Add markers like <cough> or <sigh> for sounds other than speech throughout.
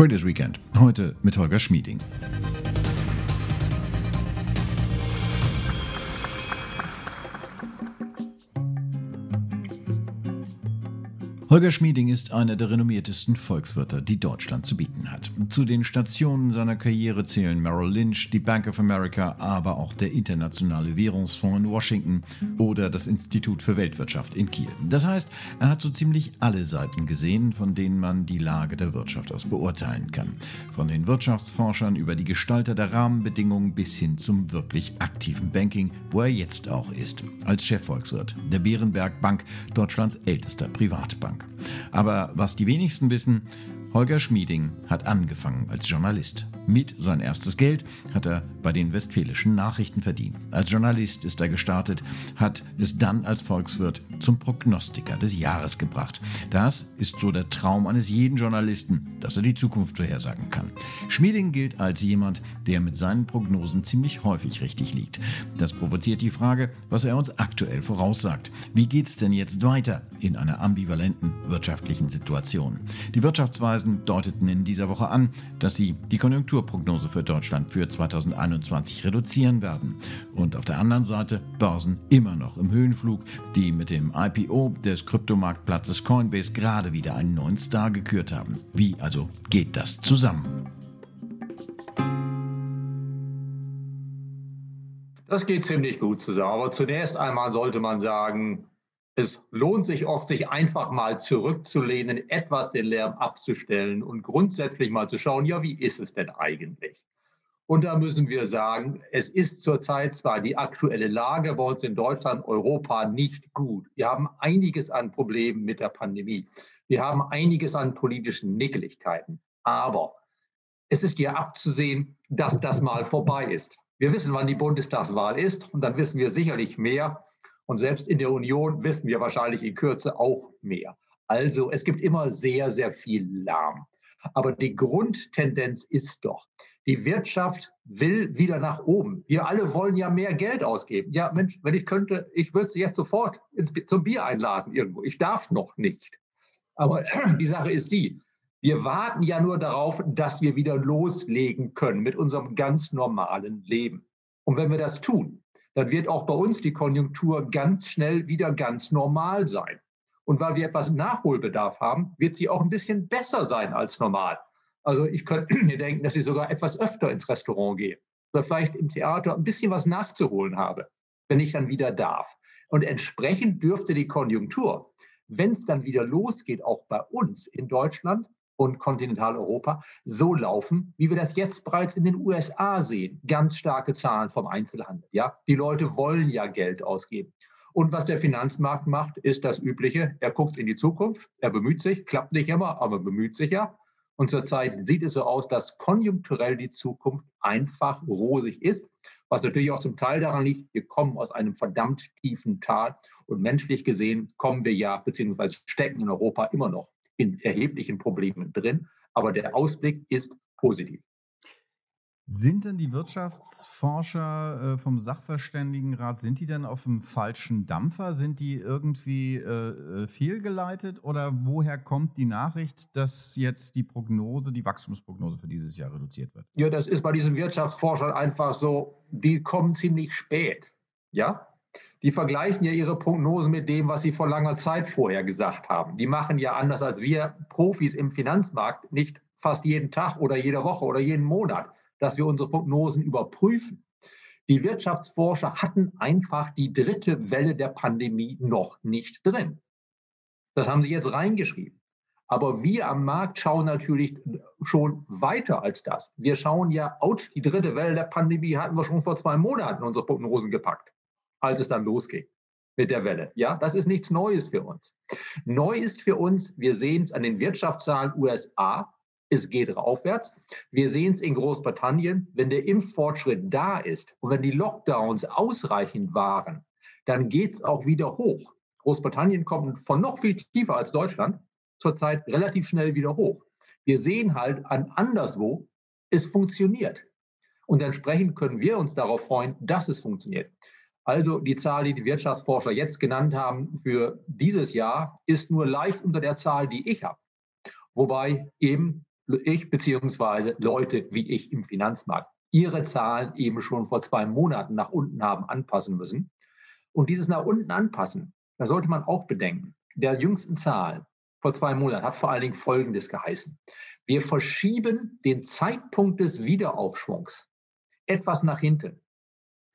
Traders Weekend. Heute mit Holger Schmieding. Holger Schmieding ist einer der renommiertesten Volkswirte, die Deutschland zu bieten hat. Zu den Stationen seiner Karriere zählen Merrill Lynch, die Bank of America, aber auch der Internationale Währungsfonds in Washington oder das Institut für Weltwirtschaft in Kiel. Das heißt, er hat so ziemlich alle Seiten gesehen, von denen man die Lage der Wirtschaft aus beurteilen kann. Von den Wirtschaftsforschern über die Gestalter der Rahmenbedingungen bis hin zum wirklich aktiven Banking, wo er jetzt auch ist, als Chefvolkswirt der Bärenberg Bank, Deutschlands ältester Privatbank. Aber was die wenigsten wissen, Holger Schmieding hat angefangen als Journalist. Mit sein erstes Geld hat er bei den Westfälischen Nachrichten verdient. Als Journalist ist er gestartet, hat es dann als Volkswirt zum Prognostiker des Jahres gebracht. Das ist so der Traum eines jeden Journalisten, dass er die Zukunft vorhersagen kann. Schmieding gilt als jemand, der mit seinen Prognosen ziemlich häufig richtig liegt. Das provoziert die Frage, was er uns aktuell voraussagt. Wie geht's denn jetzt weiter in einer ambivalenten wirtschaftlichen Situation? Die Wirtschaftsweise Börsen deuteten in dieser Woche an, dass sie die Konjunkturprognose für Deutschland für 2021 reduzieren werden. Und auf der anderen Seite Börsen immer noch im Höhenflug, die mit dem IPO des Kryptomarktplatzes Coinbase gerade wieder einen neuen Star gekürt haben. Wie also geht das zusammen? Das geht ziemlich gut zusammen. Aber zunächst einmal sollte man sagen, es lohnt sich oft, sich einfach mal zurückzulehnen, etwas den Lärm abzustellen und grundsätzlich mal zu schauen, ja, wie ist es denn eigentlich? Und da müssen wir sagen, es ist zurzeit zwar die aktuelle Lage bei uns in Deutschland, Europa nicht gut. Wir haben einiges an Problemen mit der Pandemie. Wir haben einiges an politischen Nickeligkeiten. Aber es ist ja abzusehen, dass das mal vorbei ist. Wir wissen, wann die Bundestagswahl ist und dann wissen wir sicherlich mehr, und selbst in der Union wissen wir wahrscheinlich in Kürze auch mehr. Also es gibt immer sehr, sehr viel Lärm. Aber die Grundtendenz ist doch, die Wirtschaft will wieder nach oben. Wir alle wollen ja mehr Geld ausgeben. Ja, Mensch, wenn ich könnte, ich würde Sie jetzt sofort ins, zum Bier einladen irgendwo. Ich darf noch nicht. Aber <clears throat> die Sache ist die, wir warten ja nur darauf, dass wir wieder loslegen können mit unserem ganz normalen Leben. Und wenn wir das tun, dann wird auch bei uns die Konjunktur ganz schnell wieder ganz normal sein. Und weil wir etwas Nachholbedarf haben, wird sie auch ein bisschen besser sein als normal. Also ich könnte <clears throat> mir denken, dass ich sogar etwas öfter ins Restaurant gehe oder vielleicht im Theater ein bisschen was nachzuholen habe, wenn ich dann wieder darf. Und entsprechend dürfte die Konjunktur, wenn es dann wieder losgeht, auch bei uns in Deutschland, und Kontinentaleuropa so laufen, wie wir das jetzt bereits in den USA sehen. Ganz starke Zahlen vom Einzelhandel. Ja, die Leute wollen ja Geld ausgeben. Und was der Finanzmarkt macht, ist das Übliche. Er guckt in die Zukunft, er bemüht sich, klappt nicht immer, aber bemüht sich ja. Und zurzeit sieht es so aus, dass konjunkturell die Zukunft einfach rosig ist, was natürlich auch zum Teil daran liegt, wir kommen aus einem verdammt tiefen Tal und menschlich gesehen kommen wir ja, beziehungsweise stecken in Europa immer noch in erheblichen Problemen drin, aber der Ausblick ist positiv. Sind denn die Wirtschaftsforscher äh, vom Sachverständigenrat, sind die denn auf dem falschen Dampfer? Sind die irgendwie äh, äh, fehlgeleitet oder woher kommt die Nachricht, dass jetzt die Prognose, die Wachstumsprognose für dieses Jahr reduziert wird? Ja, das ist bei diesen Wirtschaftsforschern einfach so, die kommen ziemlich spät. Ja, die vergleichen ja ihre Prognosen mit dem, was sie vor langer Zeit vorher gesagt haben. Die machen ja anders als wir Profis im Finanzmarkt nicht fast jeden Tag oder jede Woche oder jeden Monat, dass wir unsere Prognosen überprüfen. Die Wirtschaftsforscher hatten einfach die dritte Welle der Pandemie noch nicht drin. Das haben sie jetzt reingeschrieben. Aber wir am Markt schauen natürlich schon weiter als das. Wir schauen ja, out, die dritte Welle der Pandemie hatten wir schon vor zwei Monaten unsere Prognosen gepackt als es dann losging mit der Welle. Ja, das ist nichts Neues für uns. Neu ist für uns, wir sehen es an den Wirtschaftszahlen USA, es geht aufwärts. Wir sehen es in Großbritannien, wenn der Impffortschritt da ist und wenn die Lockdowns ausreichend waren, dann geht es auch wieder hoch. Großbritannien kommt von noch viel tiefer als Deutschland zurzeit relativ schnell wieder hoch. Wir sehen halt an anderswo, es funktioniert. Und entsprechend können wir uns darauf freuen, dass es funktioniert. Also die Zahl, die die Wirtschaftsforscher jetzt genannt haben für dieses Jahr, ist nur leicht unter der Zahl, die ich habe. Wobei eben ich beziehungsweise Leute wie ich im Finanzmarkt ihre Zahlen eben schon vor zwei Monaten nach unten haben anpassen müssen. Und dieses nach unten anpassen, da sollte man auch bedenken, der jüngsten Zahlen vor zwei Monaten hat vor allen Dingen Folgendes geheißen. Wir verschieben den Zeitpunkt des Wiederaufschwungs etwas nach hinten.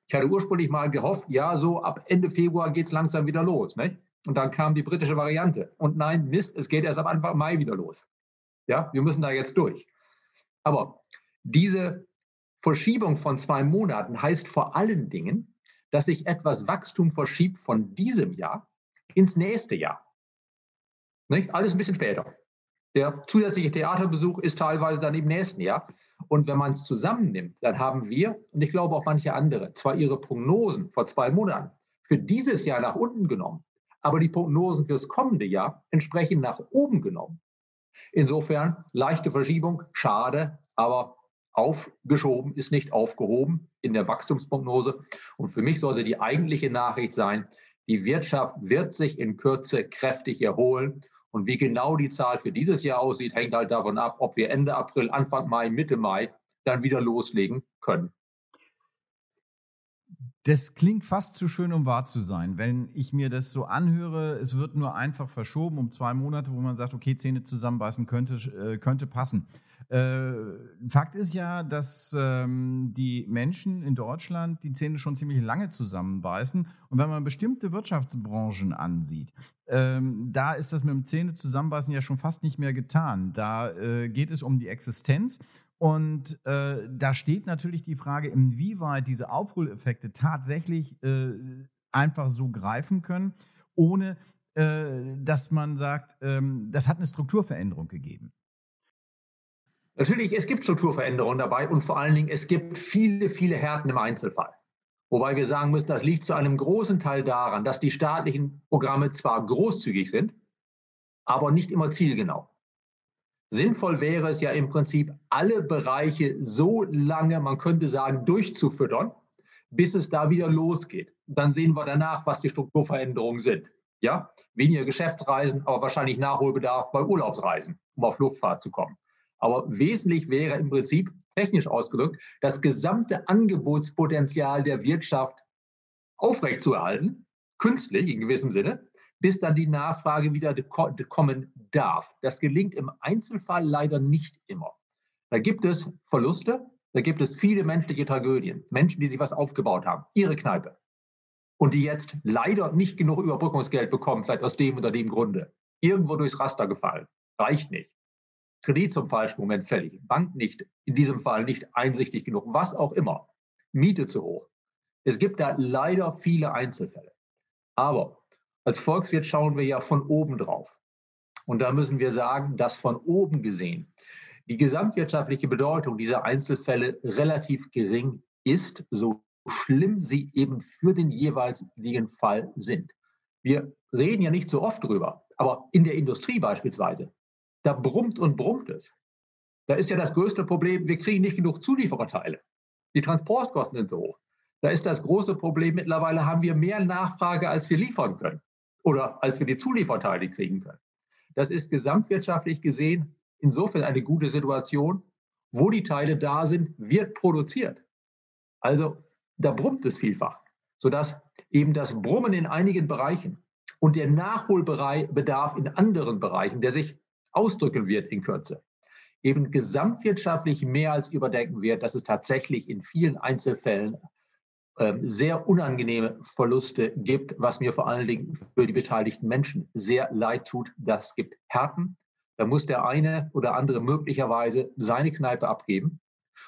Ich hatte ursprünglich mal gehofft, ja, so ab Ende Februar geht es langsam wieder los. Nicht? Und dann kam die britische Variante. Und nein, Mist, es geht erst ab Anfang Mai wieder los. Ja, wir müssen da jetzt durch. Aber diese Verschiebung von zwei Monaten heißt vor allen Dingen, dass sich etwas Wachstum verschiebt von diesem Jahr ins nächste Jahr. Nicht? Alles ein bisschen später. Der zusätzliche Theaterbesuch ist teilweise dann im nächsten Jahr. Und wenn man es zusammennimmt, dann haben wir, und ich glaube auch manche andere, zwar ihre Prognosen vor zwei Monaten für dieses Jahr nach unten genommen, aber die Prognosen fürs kommende Jahr entsprechend nach oben genommen. Insofern leichte Verschiebung, schade, aber aufgeschoben ist nicht aufgehoben in der Wachstumsprognose. Und für mich sollte die eigentliche Nachricht sein, die Wirtschaft wird sich in Kürze kräftig erholen. Und wie genau die Zahl für dieses Jahr aussieht, hängt halt davon ab, ob wir Ende April, Anfang Mai, Mitte Mai dann wieder loslegen können. Das klingt fast zu schön, um wahr zu sein. Wenn ich mir das so anhöre, es wird nur einfach verschoben um zwei Monate, wo man sagt, okay, Zähne zusammenbeißen könnte, äh, könnte passen. Äh, Fakt ist ja, dass ähm, die Menschen in Deutschland die Zähne schon ziemlich lange zusammenbeißen. Und wenn man bestimmte Wirtschaftsbranchen ansieht, ähm, da ist das mit dem Zähne zusammenbeißen ja schon fast nicht mehr getan. Da äh, geht es um die Existenz. Und äh, da steht natürlich die Frage, inwieweit diese Aufholeffekte tatsächlich äh, einfach so greifen können, ohne äh, dass man sagt, ähm, das hat eine Strukturveränderung gegeben. Natürlich, es gibt Strukturveränderungen dabei und vor allen Dingen, es gibt viele, viele Härten im Einzelfall. Wobei wir sagen müssen, das liegt zu einem großen Teil daran, dass die staatlichen Programme zwar großzügig sind, aber nicht immer zielgenau. Sinnvoll wäre es ja im Prinzip, alle Bereiche so lange, man könnte sagen, durchzufüttern, bis es da wieder losgeht. Dann sehen wir danach, was die Strukturveränderungen sind. Ja, weniger Geschäftsreisen, aber wahrscheinlich Nachholbedarf bei Urlaubsreisen, um auf Luftfahrt zu kommen. Aber wesentlich wäre im Prinzip, technisch ausgedrückt, das gesamte Angebotspotenzial der Wirtschaft aufrechtzuerhalten, künstlich in gewissem Sinne, bis dann die Nachfrage wieder kommen darf. Das gelingt im Einzelfall leider nicht immer. Da gibt es Verluste, da gibt es viele menschliche Tragödien. Menschen, die sich was aufgebaut haben, ihre Kneipe. Und die jetzt leider nicht genug Überbrückungsgeld bekommen, vielleicht aus dem oder dem Grunde. Irgendwo durchs Raster gefallen. Reicht nicht. Kredit zum falschen Moment fällig. Bank nicht, in diesem Fall nicht einsichtig genug. Was auch immer. Miete zu hoch. Es gibt da leider viele Einzelfälle. Aber als Volkswirt schauen wir ja von oben drauf. Und da müssen wir sagen, dass von oben gesehen die gesamtwirtschaftliche Bedeutung dieser Einzelfälle relativ gering ist, so schlimm sie eben für den jeweiligen Fall sind. Wir reden ja nicht so oft drüber, aber in der Industrie beispielsweise, da brummt und brummt es. Da ist ja das größte Problem, wir kriegen nicht genug Zuliefererteile. Die Transportkosten sind so hoch. Da ist das große Problem, mittlerweile haben wir mehr Nachfrage, als wir liefern können oder als wir die Zulieferteile kriegen können. Das ist gesamtwirtschaftlich gesehen insofern eine gute Situation. Wo die Teile da sind, wird produziert. Also da brummt es vielfach, sodass eben das Brummen in einigen Bereichen und der Nachholbedarf in anderen Bereichen, der sich ausdrücken wird in Kürze, eben gesamtwirtschaftlich mehr als überdenken wird, dass es tatsächlich in vielen Einzelfällen ähm, sehr unangenehme Verluste gibt, was mir vor allen Dingen für die beteiligten Menschen sehr leid tut. Das gibt Härten. Da muss der eine oder andere möglicherweise seine Kneipe abgeben,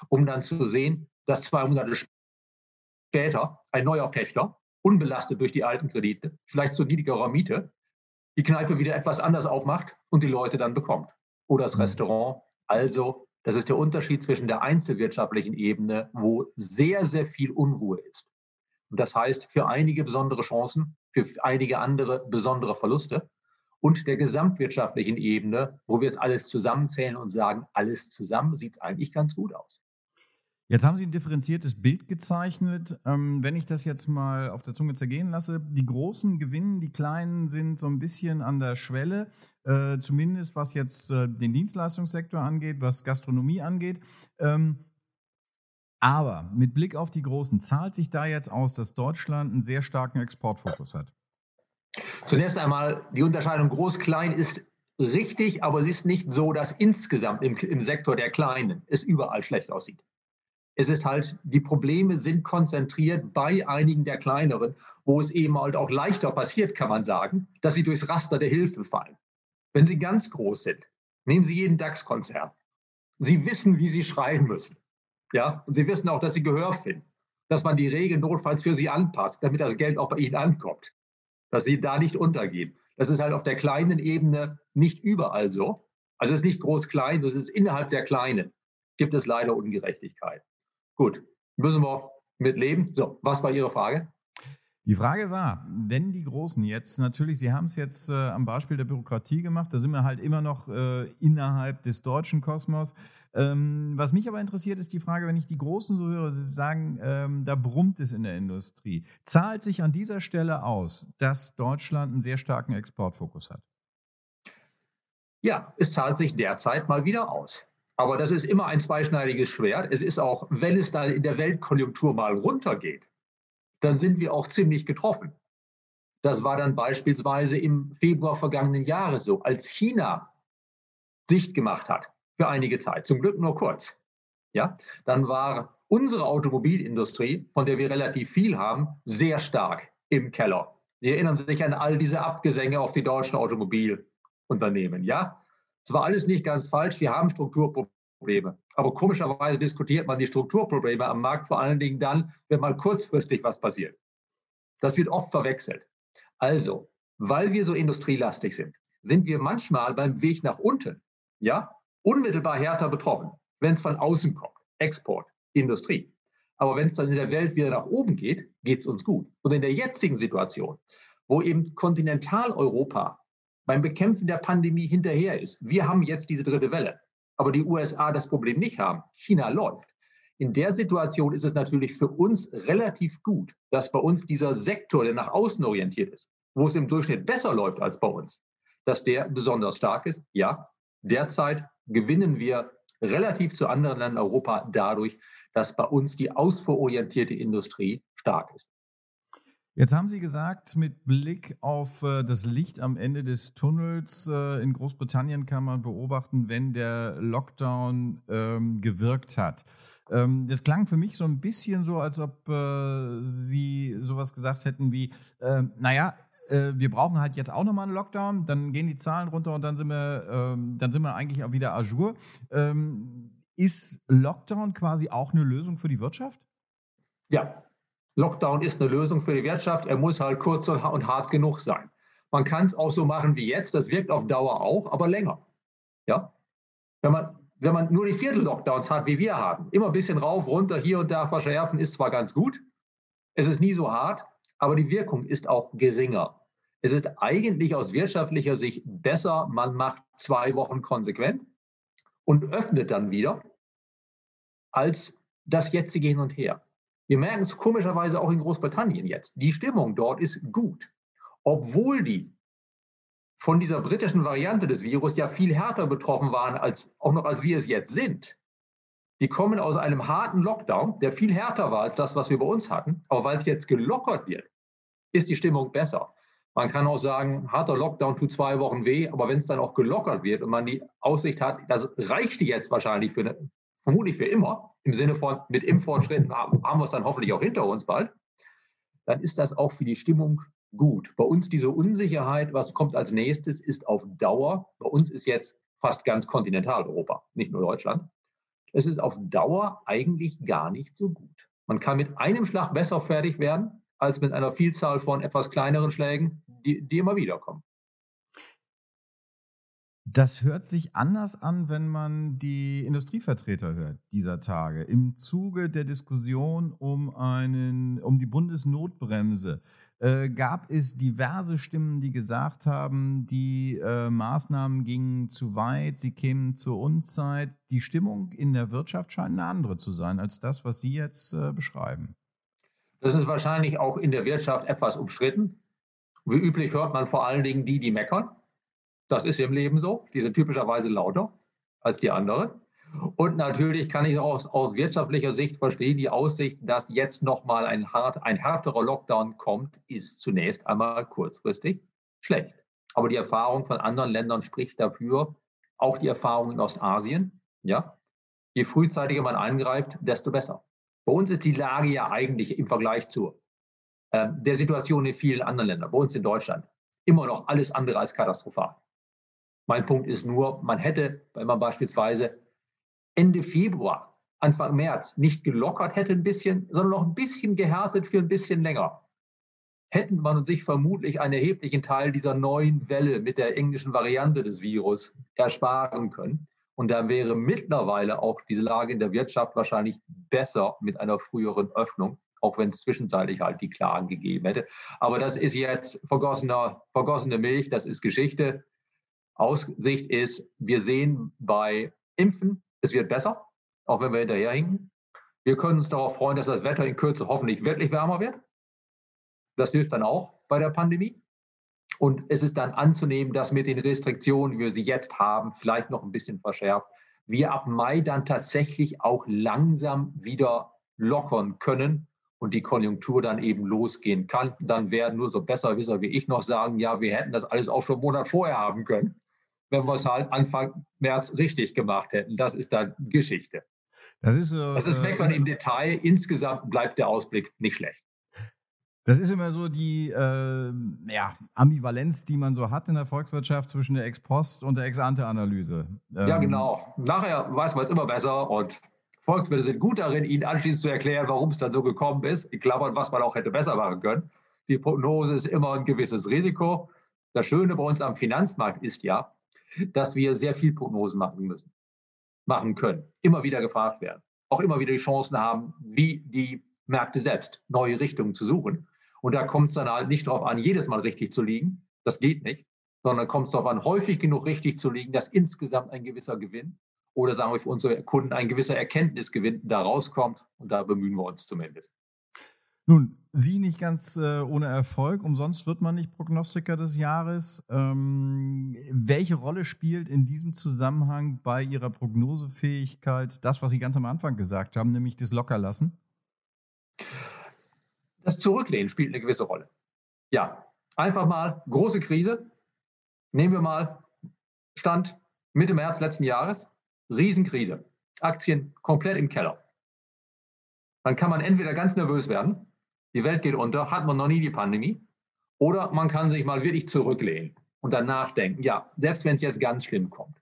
um dann zu sehen, dass zwei Monate später ein neuer Pächter, unbelastet durch die alten Kredite, vielleicht zu niedrigerer Miete, die Kneipe wieder etwas anders aufmacht und die Leute dann bekommt. Oder das mhm. Restaurant. Also das ist der Unterschied zwischen der einzelwirtschaftlichen Ebene, wo sehr, sehr viel Unruhe ist. Und das heißt, für einige besondere Chancen, für einige andere besondere Verluste und der gesamtwirtschaftlichen Ebene, wo wir es alles zusammenzählen und sagen, alles zusammen sieht es eigentlich ganz gut aus. Jetzt haben Sie ein differenziertes Bild gezeichnet. Ähm, wenn ich das jetzt mal auf der Zunge zergehen lasse, die Großen gewinnen, die Kleinen sind so ein bisschen an der Schwelle, äh, zumindest was jetzt äh, den Dienstleistungssektor angeht, was Gastronomie angeht. Ähm, aber mit Blick auf die Großen, zahlt sich da jetzt aus, dass Deutschland einen sehr starken Exportfokus hat? Zunächst einmal, die Unterscheidung groß-klein ist richtig, aber es ist nicht so, dass insgesamt im, im Sektor der Kleinen es überall schlecht aussieht. Es ist halt, die Probleme sind konzentriert bei einigen der kleineren, wo es eben halt auch leichter passiert, kann man sagen, dass sie durchs Raster der Hilfe fallen. Wenn sie ganz groß sind, nehmen Sie jeden DAX-Konzern. Sie wissen, wie Sie schreien müssen. Ja, und Sie wissen auch, dass Sie Gehör finden, dass man die Regeln notfalls für Sie anpasst, damit das Geld auch bei Ihnen ankommt, dass Sie da nicht untergehen. Das ist halt auf der kleinen Ebene nicht überall so. Also es ist nicht groß-klein, das ist innerhalb der Kleinen gibt es leider Ungerechtigkeit. Gut, müssen wir mit leben. So, was war Ihre Frage? Die Frage war, wenn die Großen jetzt, natürlich, Sie haben es jetzt äh, am Beispiel der Bürokratie gemacht, da sind wir halt immer noch äh, innerhalb des deutschen Kosmos. Ähm, was mich aber interessiert, ist die Frage, wenn ich die Großen so höre, Sie sagen, ähm, da brummt es in der Industrie. Zahlt sich an dieser Stelle aus, dass Deutschland einen sehr starken Exportfokus hat? Ja, es zahlt sich derzeit mal wieder aus. Aber das ist immer ein zweischneidiges Schwert. Es ist auch, wenn es dann in der Weltkonjunktur mal runtergeht, dann sind wir auch ziemlich getroffen. Das war dann beispielsweise im Februar vergangenen Jahres so, als China dicht gemacht hat für einige Zeit, zum Glück nur kurz. Ja, dann war unsere Automobilindustrie, von der wir relativ viel haben, sehr stark im Keller. Sie erinnern sich an all diese Abgesänge auf die deutschen Automobilunternehmen. Ja, es war alles nicht ganz falsch. Wir haben Strukturprobleme. Aber komischerweise diskutiert man die Strukturprobleme am Markt vor allen Dingen dann, wenn mal kurzfristig was passiert. Das wird oft verwechselt. Also, weil wir so industrielastig sind, sind wir manchmal beim Weg nach unten, ja, unmittelbar härter betroffen, wenn es von außen kommt. Export, Industrie. Aber wenn es dann in der Welt wieder nach oben geht, geht es uns gut. Und in der jetzigen Situation, wo eben Kontinentaleuropa beim Bekämpfen der Pandemie hinterher ist. Wir haben jetzt diese dritte Welle, aber die USA das Problem nicht haben. China läuft. In der Situation ist es natürlich für uns relativ gut, dass bei uns dieser Sektor, der nach außen orientiert ist, wo es im Durchschnitt besser läuft als bei uns, dass der besonders stark ist. Ja, derzeit gewinnen wir relativ zu anderen Ländern Europa dadurch, dass bei uns die ausfuhrorientierte Industrie stark ist. Jetzt haben Sie gesagt, mit Blick auf äh, das Licht am Ende des Tunnels äh, in Großbritannien kann man beobachten, wenn der Lockdown ähm, gewirkt hat. Ähm, das klang für mich so ein bisschen so, als ob äh, Sie sowas gesagt hätten wie, äh, naja, äh, wir brauchen halt jetzt auch nochmal einen Lockdown, dann gehen die Zahlen runter und dann sind wir, ähm, dann sind wir eigentlich auch wieder à jour. Ähm, ist Lockdown quasi auch eine Lösung für die Wirtschaft? Ja, Lockdown ist eine Lösung für die Wirtschaft. Er muss halt kurz und hart genug sein. Man kann es auch so machen wie jetzt. Das wirkt auf Dauer auch, aber länger. Ja? Wenn man, wenn man nur die Viertel-Lockdowns hat, wie wir haben, immer ein bisschen rauf, runter, hier und da verschärfen, ist zwar ganz gut. Es ist nie so hart, aber die Wirkung ist auch geringer. Es ist eigentlich aus wirtschaftlicher Sicht besser, man macht zwei Wochen konsequent und öffnet dann wieder, als das jetzige Hin und Her. Wir merken es komischerweise auch in Großbritannien jetzt. Die Stimmung dort ist gut, obwohl die von dieser britischen Variante des Virus ja viel härter betroffen waren, als auch noch als wir es jetzt sind. Die kommen aus einem harten Lockdown, der viel härter war als das, was wir bei uns hatten. Aber weil es jetzt gelockert wird, ist die Stimmung besser. Man kann auch sagen, harter Lockdown tut zwei Wochen weh, aber wenn es dann auch gelockert wird und man die Aussicht hat, das reicht jetzt wahrscheinlich für eine, vermutlich für immer, im Sinne von mit Impffortschritten haben, haben wir es dann hoffentlich auch hinter uns bald, dann ist das auch für die Stimmung gut. Bei uns diese Unsicherheit, was kommt als nächstes, ist auf Dauer, bei uns ist jetzt fast ganz Kontinentaleuropa, nicht nur Deutschland, es ist auf Dauer eigentlich gar nicht so gut. Man kann mit einem Schlag besser fertig werden, als mit einer Vielzahl von etwas kleineren Schlägen, die, die immer wieder kommen. Das hört sich anders an, wenn man die Industrievertreter hört dieser Tage. Im Zuge der Diskussion um, einen, um die Bundesnotbremse äh, gab es diverse Stimmen, die gesagt haben, die äh, Maßnahmen gingen zu weit, sie kämen zur Unzeit. Die Stimmung in der Wirtschaft scheint eine andere zu sein als das, was Sie jetzt äh, beschreiben. Das ist wahrscheinlich auch in der Wirtschaft etwas umstritten. Wie üblich hört man vor allen Dingen die, die meckern. Das ist im Leben so. Die sind typischerweise lauter als die anderen. Und natürlich kann ich auch aus, wirtschaftlicher Sicht verstehen, die Aussicht, dass jetzt nochmal ein, hart, ein härterer Lockdown kommt, ist zunächst einmal kurzfristig schlecht. Aber die Erfahrung von anderen Ländern spricht dafür, auch die Erfahrung in Ostasien. Ja? Je frühzeitiger man eingreift, desto besser. Bei uns ist die Lage ja eigentlich im Vergleich zu äh, der Situation in vielen anderen Ländern, bei uns in Deutschland, immer noch alles andere als katastrophal. Mein Punkt ist nur, man hätte, wenn man beispielsweise Ende Februar, Anfang März nicht gelockert hätte ein bisschen, sondern noch ein bisschen gehärtet für ein bisschen länger, hätten man sich vermutlich einen erheblichen Teil dieser neuen Welle mit der englischen Variante des Virus ersparen können. Und dann wäre mittlerweile auch diese Lage in der Wirtschaft wahrscheinlich besser mit einer früheren Öffnung, auch wenn es zwischenzeitlich halt die Klagen gegeben hätte. Aber das ist jetzt vergossene, vergossene Milch, das ist Geschichte. Aussicht ist, wir sehen bei Impfen es wird besser, auch wenn wir hinterherhinken. Wir können uns darauf freuen, dass das Wetter in Kürze hoffentlich wirklich wärmer wird. Das hilft dann auch bei der Pandemie. Und es ist dann anzunehmen, dass mit den Restriktionen, wie wir sie jetzt haben, vielleicht noch ein bisschen verschärft, wir ab Mai dann tatsächlich auch langsam wieder lockern können und die Konjunktur dann eben losgehen kann. Dann werden nur so Besserwisser wie ich noch sagen, ja, wir hätten das alles auch schon einen Monat vorher haben können wenn wir es halt Anfang März richtig gemacht hätten. Das ist dann Geschichte. Das ist, äh, das ist Meckern äh, im Detail. Insgesamt bleibt der Ausblick nicht schlecht. Das ist immer so die äh, ja, Ambivalenz, die man so hat in der Volkswirtschaft zwischen der Ex-Post und der Ex-Ante-Analyse. Ähm, ja, genau. Nachher weiß man es immer besser und Volkswirte sind gut darin, Ihnen anschließend zu erklären, warum es dann so gekommen ist. In Klammern, was man auch hätte besser machen können. Die Prognose ist immer ein gewisses Risiko. Das Schöne bei uns am Finanzmarkt ist ja, dass wir sehr viel Prognosen machen müssen, machen können, immer wieder gefragt werden, auch immer wieder die Chancen haben, wie die Märkte selbst neue Richtungen zu suchen. Und da kommt es dann halt nicht darauf an, jedes Mal richtig zu liegen. Das geht nicht. Sondern kommt es darauf an, häufig genug richtig zu liegen, dass insgesamt ein gewisser Gewinn oder sagen wir für unsere Kunden ein gewisser Erkenntnisgewinn da rauskommt. Und da bemühen wir uns zumindest. Nun, Sie nicht ganz äh, ohne Erfolg. Umsonst wird man nicht Prognostiker des Jahres. Ähm, welche Rolle spielt in diesem Zusammenhang bei Ihrer Prognosefähigkeit das, was Sie ganz am Anfang gesagt haben, nämlich das Lockerlassen? Das Zurücklehnen spielt eine gewisse Rolle. Ja, einfach mal große Krise. Nehmen wir mal Stand Mitte März letzten Jahres. Riesenkrise. Aktien komplett im Keller. Dann kann man entweder ganz nervös werden die Welt geht unter, hat man noch nie die Pandemie. Oder man kann sich mal wirklich zurücklehnen und dann nachdenken, ja, selbst wenn es jetzt ganz schlimm kommt,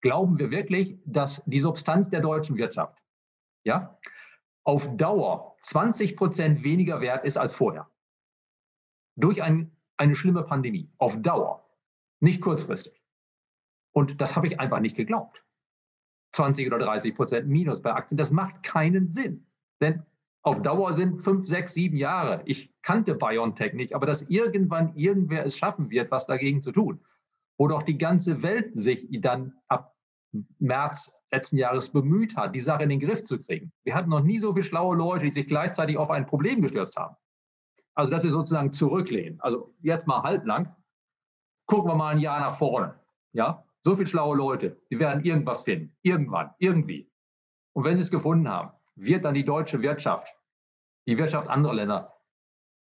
glauben wir wirklich, dass die Substanz der deutschen Wirtschaft ja, auf Dauer 20 Prozent weniger wert ist als vorher. Durch ein, eine schlimme Pandemie. Auf Dauer. Nicht kurzfristig. Und das habe ich einfach nicht geglaubt. 20 oder 30 Prozent Minus bei Aktien, das macht keinen Sinn. Denn auf Dauer sind fünf, sechs, sieben Jahre. Ich kannte BioNTech nicht, aber dass irgendwann irgendwer es schaffen wird, was dagegen zu tun. Wo doch die ganze Welt sich dann ab März letzten Jahres bemüht hat, die Sache in den Griff zu kriegen. Wir hatten noch nie so viele schlaue Leute, die sich gleichzeitig auf ein Problem gestürzt haben. Also das ist sozusagen zurücklehnen. Also jetzt mal halblang. Gucken wir mal ein Jahr nach vorne. Ja, so viele schlaue Leute, die werden irgendwas finden. Irgendwann, irgendwie. Und wenn sie es gefunden haben, wird dann die deutsche Wirtschaft, die Wirtschaft anderer Länder,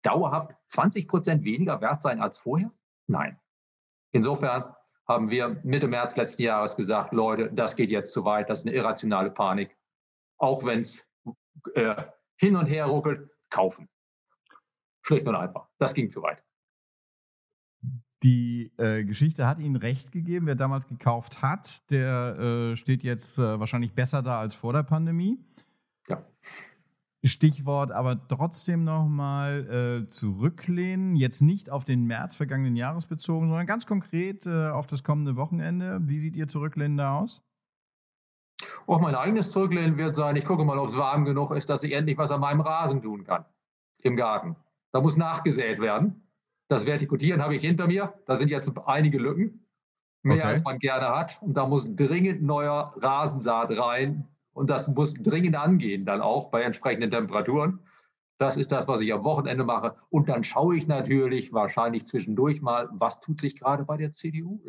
dauerhaft 20 Prozent weniger wert sein als vorher? Nein. Insofern haben wir Mitte März letzten Jahres gesagt, Leute, das geht jetzt zu weit, das ist eine irrationale Panik. Auch wenn es äh, hin und her ruckelt, kaufen. Schlicht und einfach. Das ging zu weit. Die äh, Geschichte hat Ihnen recht gegeben. Wer damals gekauft hat, der äh, steht jetzt äh, wahrscheinlich besser da als vor der Pandemie. Ja. Stichwort aber trotzdem nochmal äh, zurücklehnen, jetzt nicht auf den März vergangenen Jahres bezogen, sondern ganz konkret äh, auf das kommende Wochenende. Wie sieht Ihr Zurücklehnen da aus? Auch mein eigenes Zurücklehnen wird sein, ich gucke mal, ob es warm genug ist, dass ich endlich was an meinem Rasen tun kann im Garten. Da muss nachgesät werden. Das Vertikutieren habe ich hinter mir. Da sind jetzt einige Lücken, mehr okay. als man gerne hat. Und da muss dringend neuer Rasensaat rein. Und das muss dringend angehen, dann auch bei entsprechenden Temperaturen. Das ist das, was ich am Wochenende mache. Und dann schaue ich natürlich wahrscheinlich zwischendurch mal, was tut sich gerade bei der CDU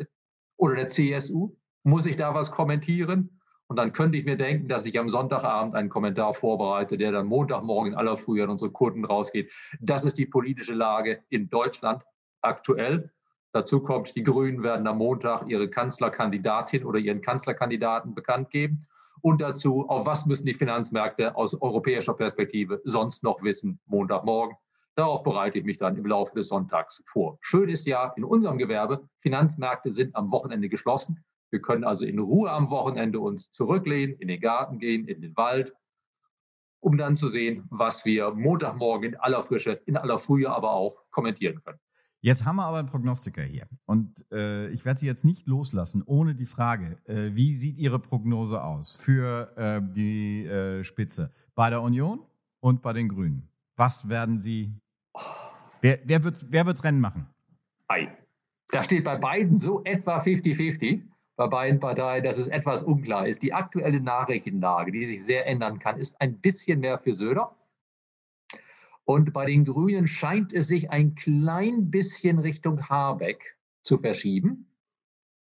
oder der CSU? Muss ich da was kommentieren? Und dann könnte ich mir denken, dass ich am Sonntagabend einen Kommentar vorbereite, der dann Montagmorgen in aller Früh an unsere Kunden rausgeht. Das ist die politische Lage in Deutschland aktuell. Dazu kommt, die Grünen werden am Montag ihre Kanzlerkandidatin oder ihren Kanzlerkandidaten bekannt geben. Und dazu, auf was müssen die Finanzmärkte aus europäischer Perspektive sonst noch wissen, Montagmorgen. Darauf bereite ich mich dann im Laufe des Sonntags vor. Schön ist ja in unserem Gewerbe, Finanzmärkte sind am Wochenende geschlossen. Wir können also in Ruhe am Wochenende uns zurücklehnen, in den Garten gehen, in den Wald, um dann zu sehen, was wir Montagmorgen in aller Frische, in aller Frühe aber auch kommentieren können. Jetzt haben wir aber einen Prognostiker hier. Und äh, ich werde Sie jetzt nicht loslassen, ohne die Frage, äh, wie sieht Ihre Prognose aus für äh, die äh, Spitze bei der Union und bei den Grünen? Was werden Sie, wer, wer wird es wer wird's Rennen machen? Ei. Da steht bei beiden so etwa 50-50 bei beiden Parteien, dass es etwas unklar ist. Die aktuelle Nachrichtenlage, die sich sehr ändern kann, ist ein bisschen mehr für Söder. Und bei den Grünen scheint es sich ein klein bisschen Richtung Habeck zu verschieben.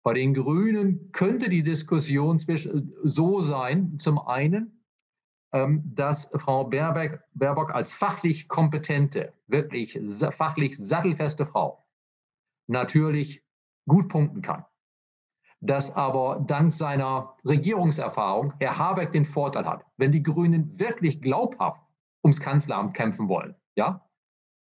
Bei den Grünen könnte die Diskussion so sein, zum einen, ähm, dass Frau Baerbeck, Baerbock als fachlich kompetente, wirklich fachlich sattelfeste Frau natürlich gut punkten kann dass aber dank seiner Regierungserfahrung Herr Habeck den Vorteil hat. Wenn die Grünen wirklich glaubhaft ums Kanzleramt kämpfen wollen, ja,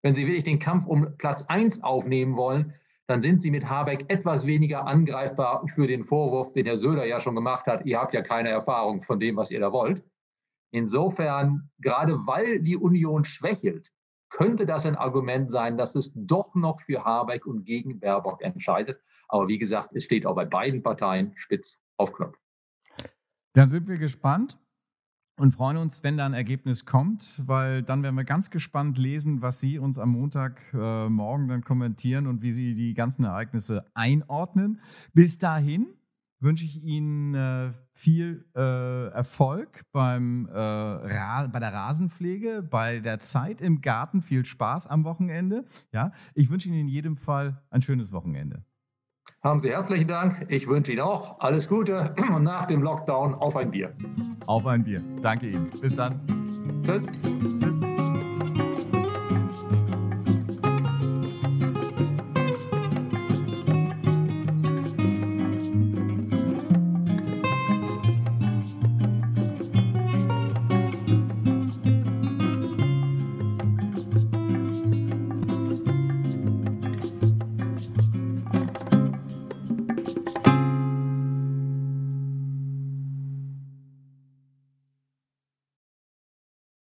wenn sie wirklich den Kampf um Platz 1 aufnehmen wollen, dann sind sie mit Habeck etwas weniger angreifbar für den Vorwurf, den Herr Söder ja schon gemacht hat, ihr habt ja keine Erfahrung von dem, was ihr da wollt. Insofern, gerade weil die Union schwächelt, könnte das ein Argument sein, dass es doch noch für Habeck und gegen Baerbock entscheidet. Aber wie gesagt, es steht auch bei beiden Parteien spitz auf Knopf. Dann sind wir gespannt und freuen uns, wenn da ein Ergebnis kommt, weil dann werden wir ganz gespannt lesen, was Sie uns am Montagmorgen äh, dann kommentieren und wie Sie die ganzen Ereignisse einordnen. Bis dahin wünsche ich Ihnen äh, viel äh, Erfolg beim, äh, bei der Rasenpflege, bei der Zeit im Garten, viel Spaß am Wochenende. Ja, ich wünsche Ihnen in jedem Fall ein schönes Wochenende. Haben Sie herzlichen Dank. Ich wünsche Ihnen auch alles Gute <clears throat> und nach dem Lockdown auf ein Bier. Auf ein Bier. Danke Ihnen. Bis dann. Tschüss. Tschüss.